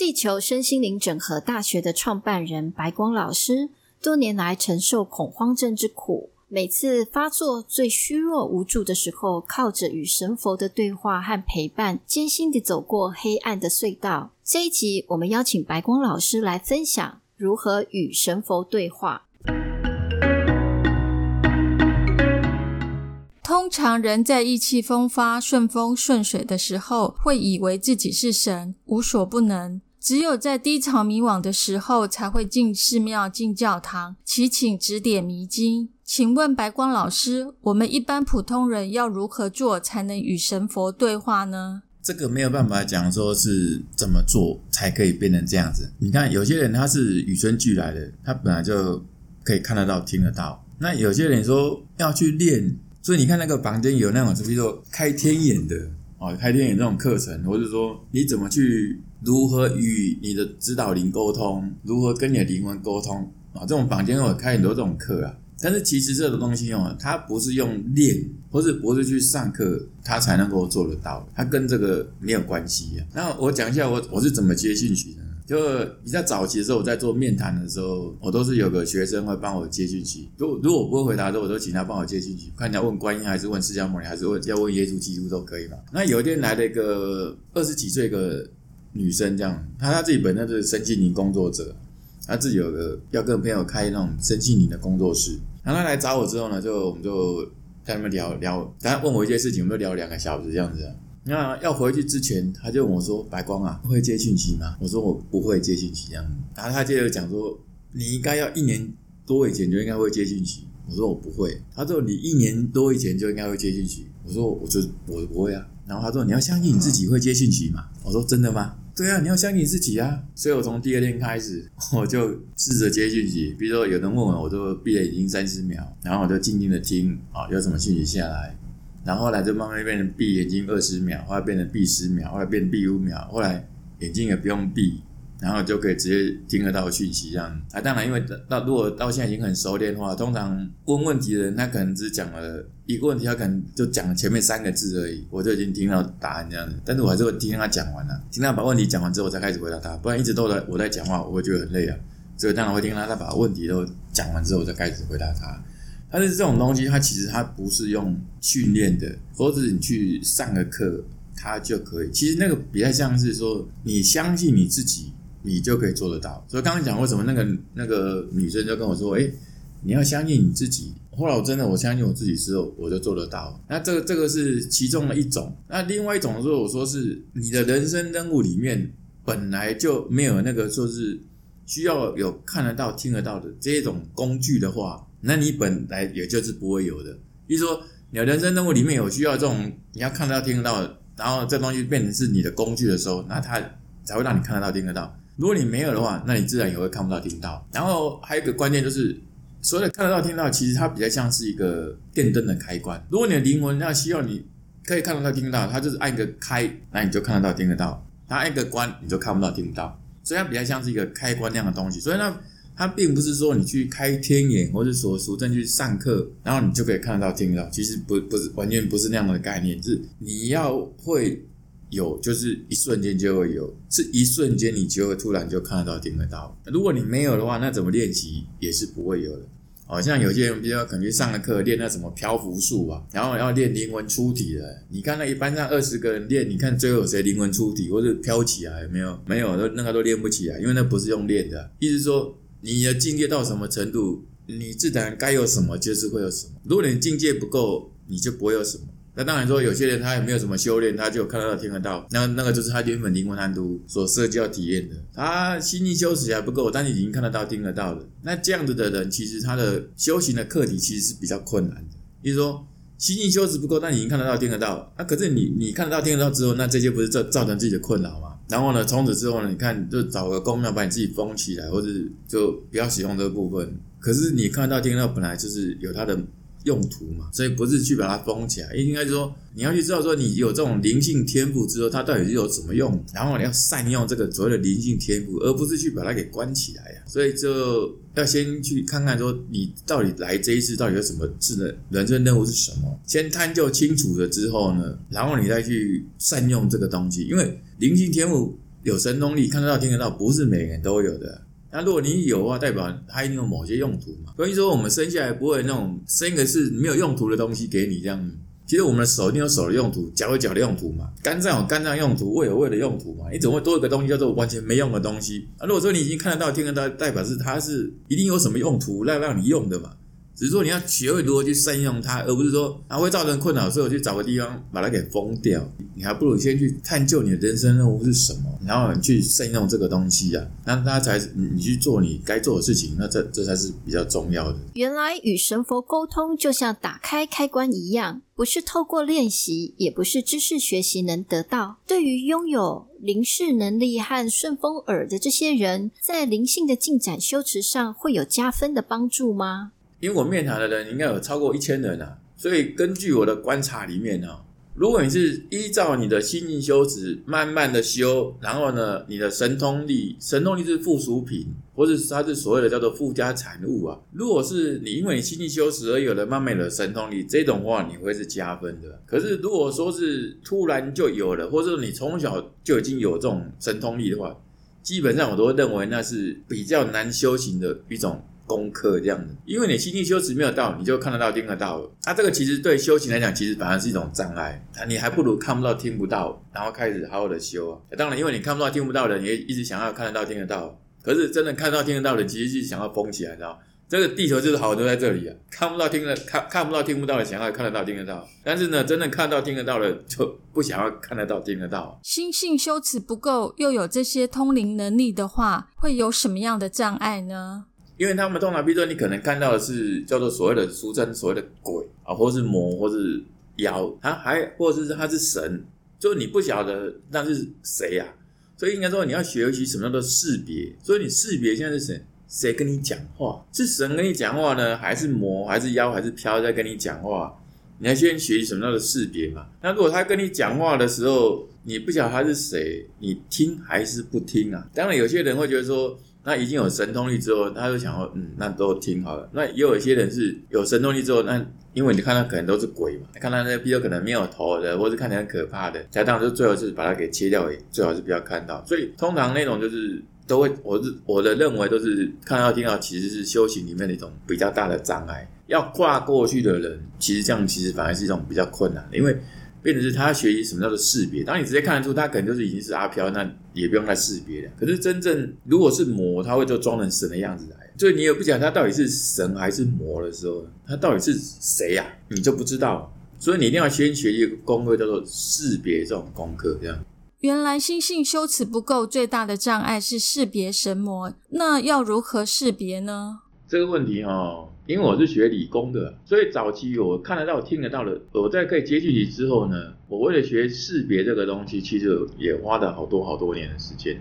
地球身心灵整合大学的创办人白光老师，多年来承受恐慌症之苦。每次发作最虚弱无助的时候，靠着与神佛的对话和陪伴，艰辛地走过黑暗的隧道。这一集，我们邀请白光老师来分享如何与神佛对话。通常人在意气风发、顺风顺水的时候，会以为自己是神，无所不能。只有在低潮迷惘的时候，才会进寺庙、进教堂，祈请指点迷津。请问白光老师，我们一般普通人要如何做才能与神佛对话呢？这个没有办法讲说是怎么做才可以变成这样子。你看，有些人他是与生俱来的，他本来就可以看得到、听得到。那有些人说要去练，所以你看那个房间有那种，比如说开天眼的。哦，开电影这种课程，或者说你怎么去如何与你的指导灵沟通，如何跟你的灵魂沟通啊？这种房间我开很多这种课啊。但是其实这个东西哦，它不是用练，或是不是去上课，它才能够做得到，它跟这个没有关系啊。那我讲一下我我是怎么接进去的。就比较早期的时候，我在做面谈的时候，我都是有个学生会帮我接讯息。如如果我不会回答的时候，我都请他帮我接讯息。看你要问观音还是问释迦牟尼，还是问要问耶稣基督都可以嘛。那有一天来了一个二十几岁的女生，这样，她她自己本身就是身心灵工作者，她自己有个要跟朋友开那种身心灵的工作室。然后她来找我之后呢，就我们就在那边聊聊，她问我一些事情，我们就聊两个小时这样子。那要回去之前，他就问我说：“白光啊，会接讯息吗？”我说：“我不会接讯息。”这样，然后他接着讲说：“你应该要一年多以前就应该会接讯息。”我说：“我不会。”他说：“你一年多以前就应该会接讯息。”我说：“我就我不会啊。”然后他说：“你要相信你自己会接讯息嘛？”我说：“真的吗？”对啊，你要相信自己啊。所以我从第二天开始，我就试着接讯息。比如说有人问我，我就闭着眼睛三十秒，然后我就静静的听啊，有什么讯息下来。然后后来就慢慢变成闭眼睛二十秒，后来变成闭十秒，后来变闭五秒，后来眼睛也不用闭，然后就可以直接听得到讯息这样。啊，当然，因为到如果到现在已经很熟练的话，通常问问题的人他可能只讲了一个问题，他可能就讲前面三个字而已，我就已经听到答案这样子。但是我还是会听他讲完了，听他把问题讲完之后，我才开始回答他，不然一直都在我在讲话，我会觉得很累啊。所以当然会听他他把问题都讲完之后，我再开始回答他。但是这种东西，它其实它不是用训练的，或者你去上个课，它就可以。其实那个比较像是说，你相信你自己，你就可以做得到。所以刚刚讲为什么那个那个女生就跟我说：“哎，你要相信你自己。”后来我真的我相信我自己之后，我就做得到。那这个这个是其中的一种。那另外一种说，我说是你的人生任务里面本来就没有那个说是需要有看得到、听得到的这种工具的话。那你本来也就是不会有的，比如说你的人生任务里面有需要这种你要看得到、听得到，然后这东西变成是你的工具的时候，那它才会让你看得到、听得到。如果你没有的话，那你自然也会看不到、听到。然后还有一个关键就是，所有的看得到、听到，其实它比较像是一个电灯的开关。如果你的灵魂要需要你可以看得到、听得到，它就是按一个开，那你就看得到、听得到；它按一个关，你就看不到、听不到。所以它比较像是一个开关那样的东西。所以呢。它并不是说你去开天眼，或者说俗正去上课，然后你就可以看得到、听得到。其实不不是完全不是那样的概念，是你要会有，就是一瞬间就会有，是一瞬间你就会突然就看得到、听得到。如果你没有的话，那怎么练习也是不会有的。好像有些人比较可能去上了课练那什么漂浮术啊，然后要练灵魂出体的。你看那一般上二十个人练，你看最后谁灵魂出体或者飘起来有没有？没有，都那个都练不起来，因为那不是用练的。意思说。你的境界到什么程度，你自然该有什么就是会有什么。如果你境界不够，你就不会有什么。那当然说，有些人他也没有什么修炼，他就看得到、听得到，那那个就是他原本灵魂贪图所设计要体验的。他心力修持还不够，但是已经看得到、听得到了。那这样子的人，其实他的修行的课题其实是比较困难的。比如说，心力修持不够，但已经看得到、听得到，那可是你你看得到、听得到之后，那这些不是造造成自己的困扰吗？然后呢，从此之后呢，你看就找个公庙把你自己封起来，或者就不要使用这个部分。可是你看到听到本来就是有它的。用途嘛，所以不是去把它封起来，应该说你要去知道说你有这种灵性天赋之后，它到底是有什么用，然后你要善用这个所谓的灵性天赋，而不是去把它给关起来呀。所以就要先去看看说你到底来这一次到底有什么智能人生任务是什么，先探究清楚了之后呢，然后你再去善用这个东西，因为灵性天赋有神通力，看得到听得到，不是每个人都有的。那如果你有的话，代表它一定有某些用途嘛。所以说，我们生下来不会那种生一个是没有用途的东西给你这样。其实我们的手一定有手的用途，脚有脚的用途嘛，肝脏有肝脏用途，胃有胃的用途嘛。你怎么会多一个东西叫做完全没用的东西？啊，如果说你已经看得到、听得到，代表是它是一定有什么用途让让你用的嘛。只是说你要学会如何去善用它，而不是说它会造成困扰，所以我去找个地方把它给封掉。你还不如先去探究你的人生任务是什么，然后你去善用这个东西啊，那它才你去做你该做的事情，那这这才是比较重要的。原来与神佛沟通就像打开开关一样，不是透过练习，也不是知识学习能得到。对于拥有灵视能力和顺风耳的这些人，在灵性的进展修持上会有加分的帮助吗？因为我面谈的人应该有超过一千人啊，所以根据我的观察里面呢，如果你是依照你的心境修持，慢慢的修，然后呢，你的神通力，神通力是附属品，或者它是所谓的叫做附加产物啊。如果是你因为你心境修持而有了慢慢的神通力，这种话你会是加分的。可是如果说是突然就有了，或者你从小就已经有这种神通力的话，基本上我都认为那是比较难修行的一种。功课这样子，因为你心性修持没有到，你就看得到、听得到。那这个其实对修行来讲，其实反而是一种障碍。你还不如看不到、听不到，然后开始好好的修啊。当然，因为你看不到、听不到的，你也一直想要看得到、听得到。可是真的看到、听得到的，其实是想要封起来，知道这个地球就是好都在这里啊，看不到、听得看看不到、听不到的，想要看得到、听得到。但是呢，真的看到、听得到的，就不想要看得到、听得到。心性修持不够，又有这些通灵能力的话，会有什么样的障碍呢？因为他们通常，比如说你可能看到的是叫做所谓的俗称所谓的鬼啊，或是魔，或是妖，他还或者是他是神，就你不晓得那是谁呀？所以应该说你要学习什么叫做识别。所以你识别现在是谁？谁跟你讲话？是神跟你讲话呢，还是魔，还是妖，还是飘在跟你讲话？你要先学习什么叫做识别嘛？那如果他跟你讲话的时候，你不晓得他是谁，你听还是不听啊？当然，有些人会觉得说。那已经有神通力之后，他就想说，嗯，那都听好了。那也有一些人是有神通力之后，那因为你看到可能都是鬼嘛，看到那比如可能没有头的，或者看起来很可怕的，才当然就最好是把它给切掉，也最好是不要看到。所以通常那种就是都会，我是我的认为都是看到听到，其实是修行里面的一种比较大的障碍。要跨过去的人，其实这样其实反而是一种比较困难的，因为。变成是他学习什么叫做识别，当你直接看得出他可能就是已经是阿飘，那也不用再识别了。可是真正如果是魔，他会就装成神的样子来，所以你也不讲他到底是神还是魔的时候，他到底是谁呀？你就不知道。所以你一定要先学一个功课，叫做识别这种功课。这样，原来心性修持不够，最大的障碍是识别神魔。那要如何识别呢？这个问题哦。因为我是学理工的，所以早期我看得到、听得到的，我在可以接距离之后呢，我为了学识别这个东西，其实也花了好多好多年的时间。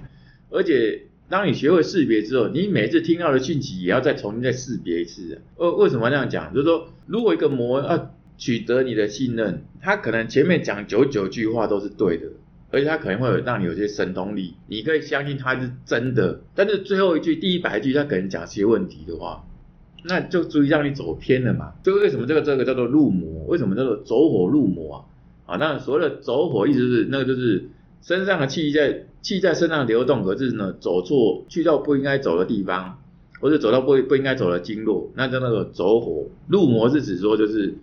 而且，当你学会识别之后，你每次听到的讯息也要再重新再识别一次。为为什么这样讲？就是说，如果一个魔要取得你的信任，他可能前面讲九九句话都是对的，而且他可能会有让你有些神通力，你可以相信他是真的。但是最后一句、第一百句，他可能讲些问题的话。那就足以让你走偏了嘛？这个为什么这个这个叫做入魔？为什么叫做走火入魔啊？啊，那所谓的走火，意思是那个就是身上的气在气在身上流动，可是呢走错去到不应该走的地方，或者走到不不应该走的经络，那叫那个走火入魔是指说就是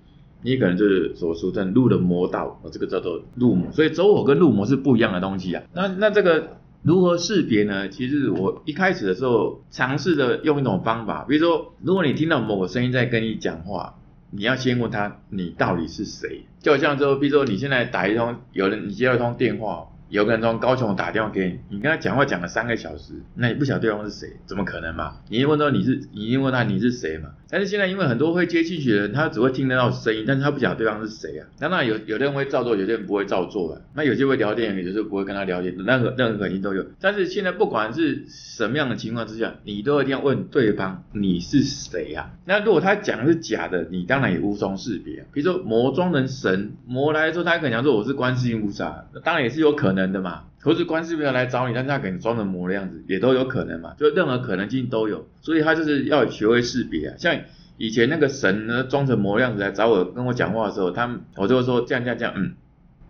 你可能就是所俗称入了魔道，这个叫做入魔。所以走火跟入魔是不一样的东西啊。那那这个。如何识别呢？其实我一开始的时候尝试着用一种方法，比如说，如果你听到某个声音在跟你讲话，你要先问他你到底是谁。就像说，比如说你现在打一通，有人你接到一通电话，有个人从高雄打电话给你，你跟他讲话讲了三个小时，那你不晓得对方是谁，怎么可能嘛？你一问到你是，你一问他你是谁嘛？但是现在因为很多会接进去的人，他只会听得到声音，但是他不晓得对方是谁啊。那那有有的人会照做，有的人不会照做啊。那有些会聊天，有些时候不会跟他聊天，任何任何可能性都有。但是现在不管是什么样的情况之下，你都一定要问对方你是谁呀？那如果他讲的是假的，你当然也无从识别。比如说魔装成神，魔来说他可能讲说我是观世音菩萨，当然也是有可能能的嘛。或是观世音菩萨来找你，但是他可能装成魔的样子，也都有可能嘛。就任何可能性都有，所以他就是要学会识别啊。像以前那个神呢，装成魔的样子来找我跟我讲话的时候，他我就会说这样这样这样，嗯，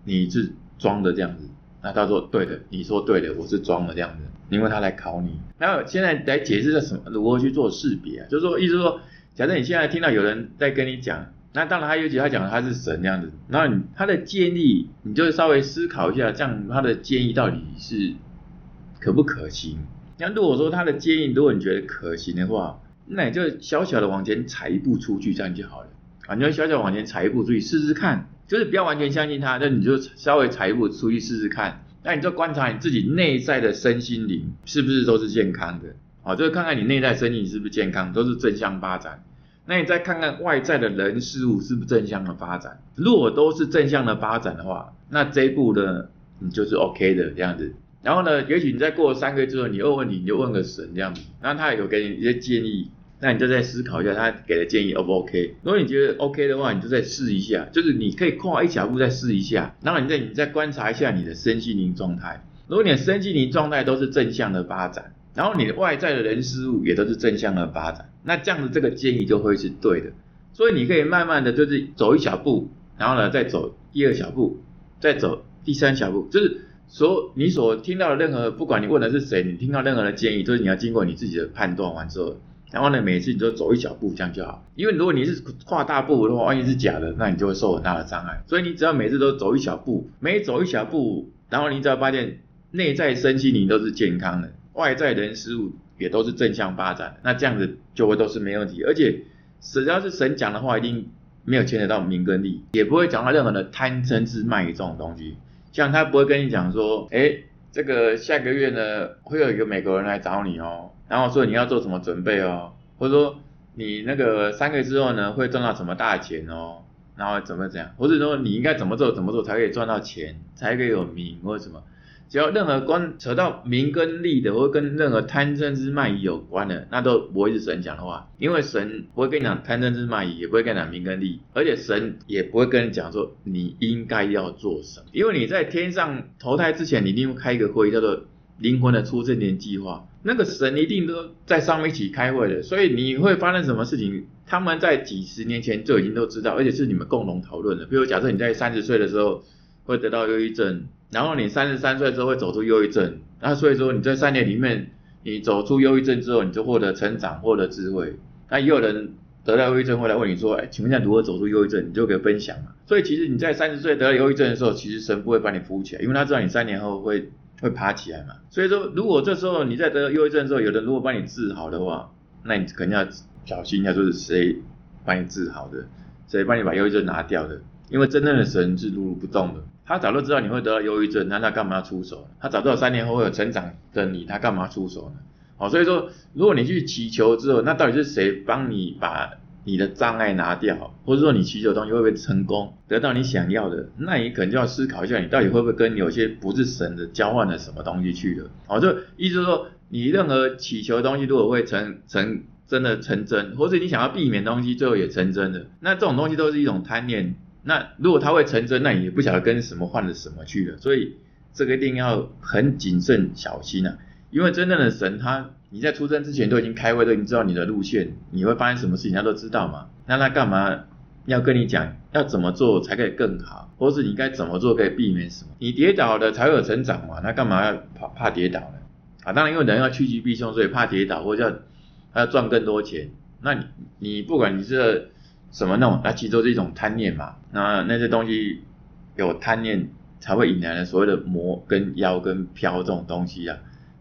你是装的这样子。那他说对的，你说对的，我是装的这样子，因为他来考你。那现在来解释这什么如何去做识别啊？就是说，意思说，假设你现在听到有人在跟你讲。那当然，他尤其他讲他是神这样子，那他的建议，你就稍微思考一下，这样他的建议到底是可不可行？那如果说他的建议，如果你觉得可行的话，那你就小小的往前踩一步出去，这样就好了啊！你就小小往前踩一步出去试试看，就是不要完全相信他，那你就稍微踩一步出去试试看。那你就观察你自己内在的身心灵是不是都是健康的啊？就是看看你内在身体是不是健康，都是正向发展。那你再看看外在的人事物是不是正向的发展？如果都是正向的发展的话，那这一步呢，你就是 OK 的这样子。然后呢，也许你再过三个月之后，你又问题，你就问个神这样子，那他有给你一些建议，那你就再思考一下他给的建议 O 不 OK？如果你觉得 OK 的话，你就再试一下，就是你可以跨一小步再试一下。然后你再你再观察一下你的身心灵状态，如果你的身心灵状态都是正向的发展。然后你的外在的人事物也都是正向的发展，那这样子这个建议就会是对的。所以你可以慢慢的就是走一小步，然后呢再走第二小步，再走第三小步，就是所你所听到的任何，不管你问的是谁，你听到任何的建议，都是你要经过你自己的判断完之后，然后呢每次你就走一小步这样就好。因为如果你是跨大步的话，万一是假的，那你就会受很大的伤害。所以你只要每次都走一小步，每走一小步，然后你只要发现内在身心灵都是健康的。外在人事物也都是正向发展，那这样子就会都是没问题。而且只要是神讲的话，一定没有牵扯到名跟利，也不会讲到任何的贪嗔痴慢疑这种东西。像他不会跟你讲说，哎，这个下个月呢会有一个美国人来找你哦，然后说你要做什么准备哦，或者说你那个三个月之后呢会赚到什么大钱哦，然后怎么怎样，或者说你应该怎么做怎么做才可以赚到钱，才可以有名或者什么。只要任何关扯到名跟利的，或跟任何贪嗔之慢疑有关的，那都不会是神讲的话，因为神不会跟你讲贪嗔之慢疑，也不会跟你讲名跟利，而且神也不会跟你讲说你应该要做什么，因为你在天上投胎之前，你一定会开一个会，叫做灵魂的出生年计划，那个神一定都在上面一起开会的，所以你会发生什么事情，他们在几十年前就已经都知道，而且是你们共同讨论的。比如假设你在三十岁的时候会得到忧郁症。然后你三十三岁之后会走出忧郁症，那所以说你在三年里面，你走出忧郁症之后，你就获得成长，获得智慧。那也有人得到忧郁症会来问你说，哎，请问一下如何走出忧郁症？你就可以分享嘛。所以其实你在三十岁得了忧郁症的时候，其实神不会把你扶起来，因为他知道你三年后会会爬起来嘛。所以说，如果这时候你在得忧郁症的时候，有人如果帮你治好的话，那你肯定要小心一下，就是谁帮你治好的，谁帮你把忧郁症拿掉的，因为真正的神是如如不动的。他早就知道你会得到忧郁症，那他干嘛要出手？他早知道三年后会有成长的你，他干嘛出手呢？好，所以说，如果你去祈求之后，那到底是谁帮你把你的障碍拿掉，或者说你祈求东西会不会成功，得到你想要的？那你可能就要思考一下，你到底会不会跟有些不是神的交换了什么东西去了？好，就意思是说，你任何祈求的东西，如果会成成真的成真，或者你想要避免东西，最后也成真的，那这种东西都是一种贪念。那如果他会成真，那你也不晓得跟什么换了什么去了，所以这个一定要很谨慎小心啊！因为真正的神，他你在出生之前都已经开会，都已经知道你的路线，你会发生什么事情，他都知道嘛。那他干嘛要跟你讲要怎么做才可以更好，或是你该怎么做可以避免什么？你跌倒了才会有成长嘛，那干嘛要怕怕跌倒呢？啊，当然因为人要趋吉避凶，所以怕跌倒，或者要要赚更多钱。那你你不管你是。什么弄？那其实都是一种贪念嘛。那那些东西有贪念，才会引来了所谓的魔跟妖跟飘这种东西啊。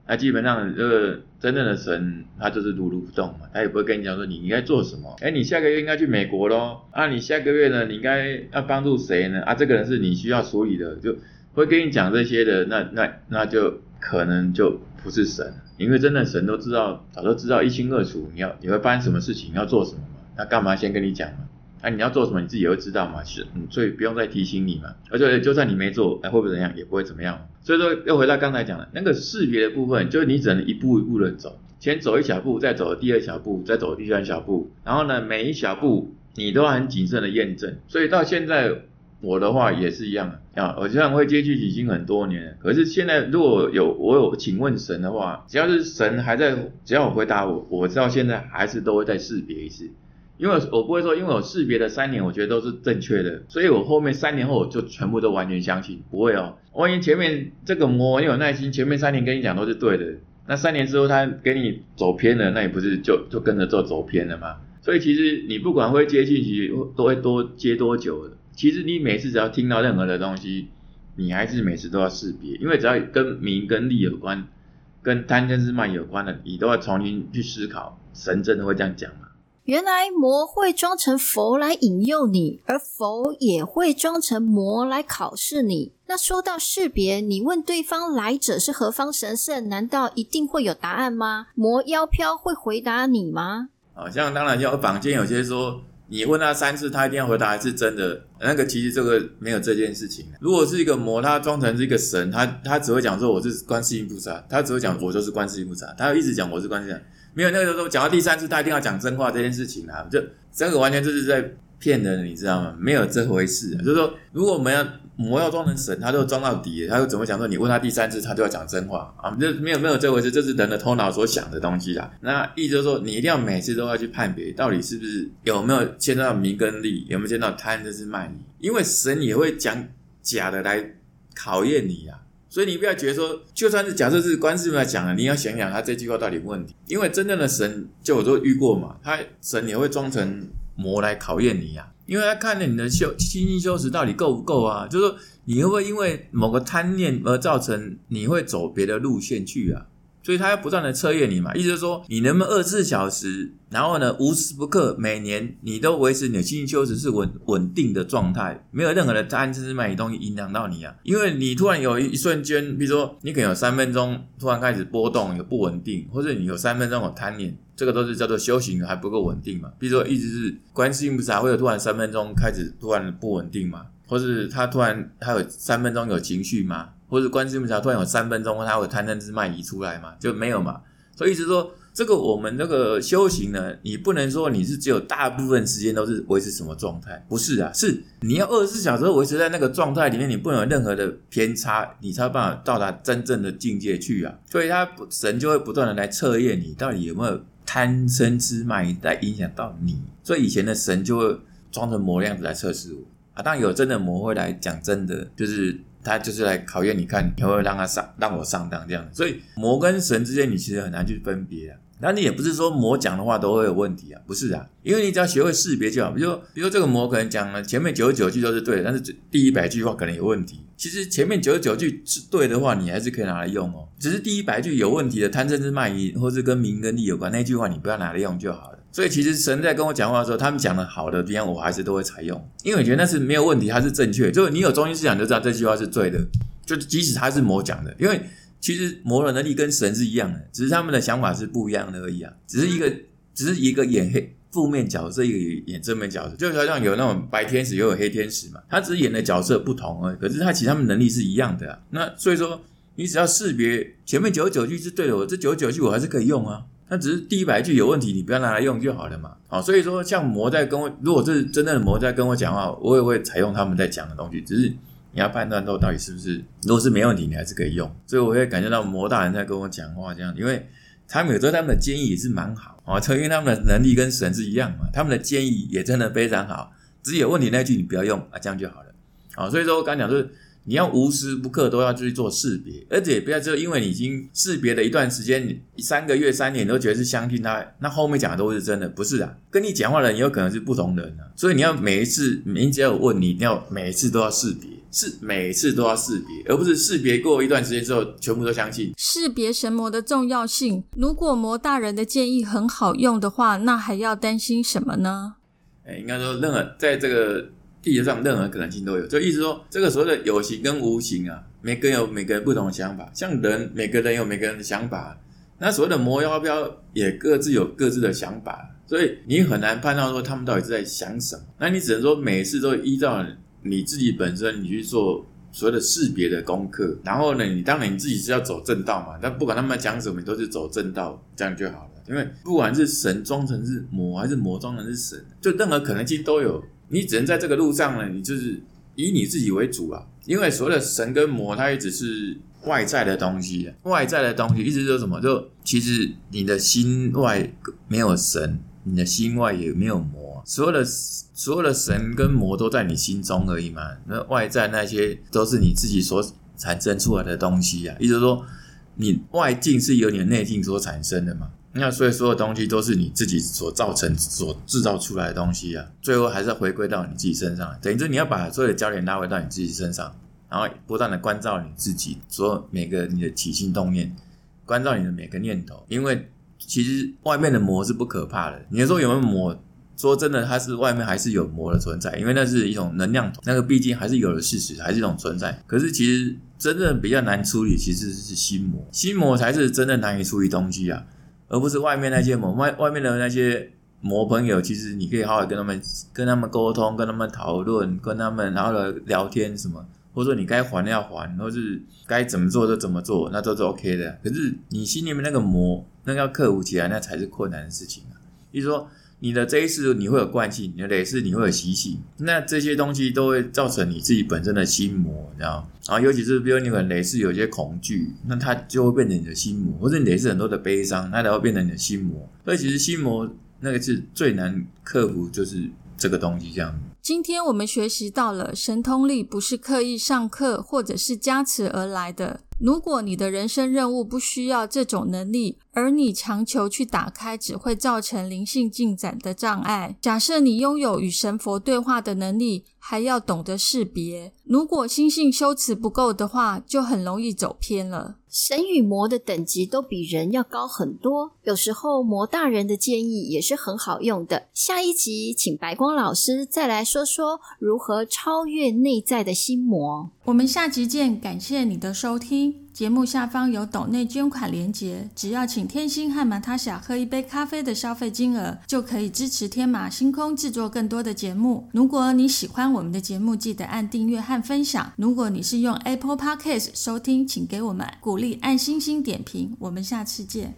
那基本上这个真正的神，他就是如如不动嘛，他也不会跟你讲说你应该做什么。哎，你下个月应该去美国喽。啊，你下个月呢，你应该要帮助谁呢？啊，这个人是你需要处理的，就会跟你讲这些的，那那那就可能就不是神，因为真的神都知道，早都知道一清二楚，你要你会发生什么事情，要做什么嘛？那干嘛先跟你讲嘛？那你要做什么，你自己也会知道嘛？是，所以不用再提醒你嘛。而且就算你没做，哎，会不会怎样？也不会怎么样。所以说，又回到刚才讲的那个识别的部分，就是你只能一步一步的走，先走一小步，再走第二小步，再走第三小步，然后呢，每一小步你都要很谨慎的验证。所以到现在我的话也是一样啊，我虽然会接触已经很多年，可是现在如果有我有请问神的话，只要是神还在，只要我回答我，我知道现在还是都会再识别一次。因为我不会说，因为我识别的三年，我觉得都是正确的，所以我后面三年后我就全部都完全相信，不会哦。万一前面这个魔很有耐心，前面三年跟你讲都是对的，那三年之后他给你走偏了，那你不是就就跟着做走偏了吗？所以其实你不管会接信息都会多接多久，其实你每次只要听到任何的东西，你还是每次都要识别，因为只要跟名跟利有关，跟贪嗔痴慢有关的，你都要重新去思考，神真的会这样讲吗？原来魔会装成佛来引诱你，而佛也会装成魔来考试你。那说到识别，你问对方来者是何方神圣，难道一定会有答案吗？魔妖飘会回答你吗？好像当然要坊间有些说，你问他三次，他一定要回答是真的。那个其实这个没有这件事情。如果是一个魔，他装成是一个神，他他只会讲说我是观世音菩萨，他只会讲我就是观世音菩萨，他一直讲我是观世音。没有那个时候讲到第三次，他一定要讲真话这件事情啊，就这个完全就是在骗人，你知道吗？没有这回事。啊就是说，如果我们要魔要装成神，他就装到底，他又怎么讲说你问他第三次，他就要讲真话啊？这没有没有这回事，这是人的头脑所想的东西啦。那意思就是说，你一定要每次都要去判别，到底是不是有没有见到名跟利，有没有见到贪，这是卖你，因为神也会讲假的来考验你啊。所以你不要觉得说，就算是假设是观世音讲的，你要想想他这句话到底有问题。因为真正的神，就我都遇过嘛，他神也会装成魔来考验你呀，因为他看着你的修心心修持到底够不够啊，就是说你会不会因为某个贪念而造成你会走别的路线去啊？所以他要不断的测验你嘛，意思是说你能不能二十四小时，然后呢无时不刻每年你都维持你的心性修持是稳稳定的状态，没有任何的贪嗔痴慢疑东西影响到你啊。因为你突然有一瞬间，比如说你可能有三分钟突然开始波动，有不稳定，或者你有三分钟有贪念，这个都是叫做修行还不够稳定嘛。比如说一直是观世音菩萨会有突然三分钟开始突然不稳定嘛，或是他突然他有三分钟有情绪吗？或者观世音菩萨突然有三分钟，他会贪嗔痴慢疑出来嘛？就没有嘛？所以意思说，这个我们这个修行呢，你不能说你是只有大部分时间都是维持什么状态，不是啊？是你要二十四小时维持在那个状态里面，你不能有任何的偏差，你才有办法到达真正的境界去啊！所以他神就会不断的来测验你，到底有没有贪嗔痴慢疑来影响到你。所以以前的神就会装成魔样子来测试我啊，当然有真的魔会来讲真的，就是。他就是来考验你看，你会让他上，让我上当这样。所以魔跟神之间，你其实很难去分别啊。那你也不是说魔讲的话都会有问题啊，不是啊，因为你只要学会识别就好。比如说，比如说这个魔可能讲了前面九十九句都是对的，但是第一百句话可能有问题。其实前面九十九句是对的话，你还是可以拿来用哦。只是第一百句有问题的贪嗔痴慢疑，或是跟名跟利有关那句话，你不要拿来用就好了。所以其实神在跟我讲话的时候，他们讲的好的地方，我还是都会采用，因为我觉得那是没有问题，它是正确。就是你有中心思想，就知道这句话是对的。就即使他是魔讲的，因为其实魔的能力跟神是一样的，只是他们的想法是不一样的而已啊。只是一个，只是一个演黑负面角色，一个演正面角色，就好像有那种白天使又有黑天使嘛，他只是演的角色不同而已。可是他其实他们能力是一样的啊。那所以说，你只要识别前面九十九句是对的，我这九十九句我还是可以用啊。那只是第一百句有问题，你不要拿来用就好了嘛。好，所以说像魔在跟我，如果是真正的魔在跟我讲话，我也会采用他们在讲的东西。只是你要判断到到底是不是，如果是没问题，你还是可以用。所以我会感觉到魔大人在跟我讲话这样，因为他们有时候他们的建议也是蛮好啊，因为他们的能力跟神是一样嘛，他们的建议也真的非常好。只是有问题那句你不要用啊，这样就好了。好，所以说我刚讲就是。你要无时不刻都要去做识别，而且不要就因为你已经识别了一段时间，三个月、三年都觉得是相信他，那后面讲的都是真的，不是啊？跟你讲话的人也有可能是不同人啊，所以你要每一次，你只要有问，你一定要每一次都要识别，是每一次都要识别，而不是识别过一段时间之后全部都相信。识别神魔的重要性，如果魔大人的建议很好用的话，那还要担心什么呢？哎，应该说任何在这个。地球上任何可能性都有。就意思说，这个所谓的有形跟无形啊，每个人有每个人不同的想法。像人，每个人有每个人的想法。那所谓的魔妖标也各自有各自的想法，所以你很难判断说他们到底是在想什么。那你只能说每次都依照你自己本身你去做所谓的识别的功课。然后呢，你当然你自己是要走正道嘛。但不管他们讲什么，你都是走正道，这样就好了。因为不管是神装成是魔，还是魔装成是神，就任何可能性都有。你只能在这个路上呢，你就是以你自己为主啊。因为所谓的神跟魔，它也只是。外在的东西，外在的东西，意思是什么？就其实你的心外没有神，你的心外也没有魔，所有的所有的神跟魔都在你心中而已嘛。那外在那些都是你自己所产生出来的东西啊。意思说，你外境是由你的内境所产生的嘛。那所以所有东西都是你自己所造成、所制造出来的东西啊。最后还是要回归到你自己身上，等于说你要把所有的焦点拉回到你自己身上。然后不断的关照你自己，所有每个你的起心动念，关照你的每个念头。因为其实外面的魔是不可怕的。你说有没有魔？说真的，它是外面还是有魔的存在，因为那是一种能量，那个毕竟还是有的事实，还是一种存在。可是其实真正比较难处理，其实是心魔，心魔才是真正难以处理东西啊，而不是外面那些魔。外外面的那些魔朋友，其实你可以好好跟他们跟他们沟通，跟他们讨论，跟他们然后聊天什么。或者说你该还的要还，或是该怎么做就怎么做，那都是 OK 的。可是你心里面那个魔，那个要克服起来，那才是困难的事情啊。比如说你的这一次你会有惯性，你的累世你会有习性，那这些东西都会造成你自己本身的心魔，你知道然后尤其是比如你可能累世有些恐惧，那它就会变成你的心魔，或者你累世很多的悲伤，那才会变成你的心魔。所以其实心魔那个是最难克服，就是这个东西这样。今天我们学习到了神通力不是刻意上课或者是加持而来的。如果你的人生任务不需要这种能力，而你强求去打开，只会造成灵性进展的障碍。假设你拥有与神佛对话的能力。还要懂得识别，如果心性修辞不够的话，就很容易走偏了。神与魔的等级都比人要高很多，有时候魔大人的建议也是很好用的。下一集请白光老师再来说说如何超越内在的心魔。我们下集见，感谢你的收听。节目下方有抖内捐款连结，只要请天星和马塔霞喝一杯咖啡的消费金额，就可以支持天马星空制作更多的节目。如果你喜欢我们的节目，记得按订阅和分享。如果你是用 Apple Podcast 收听，请给我们鼓励，按星星点评。我们下次见。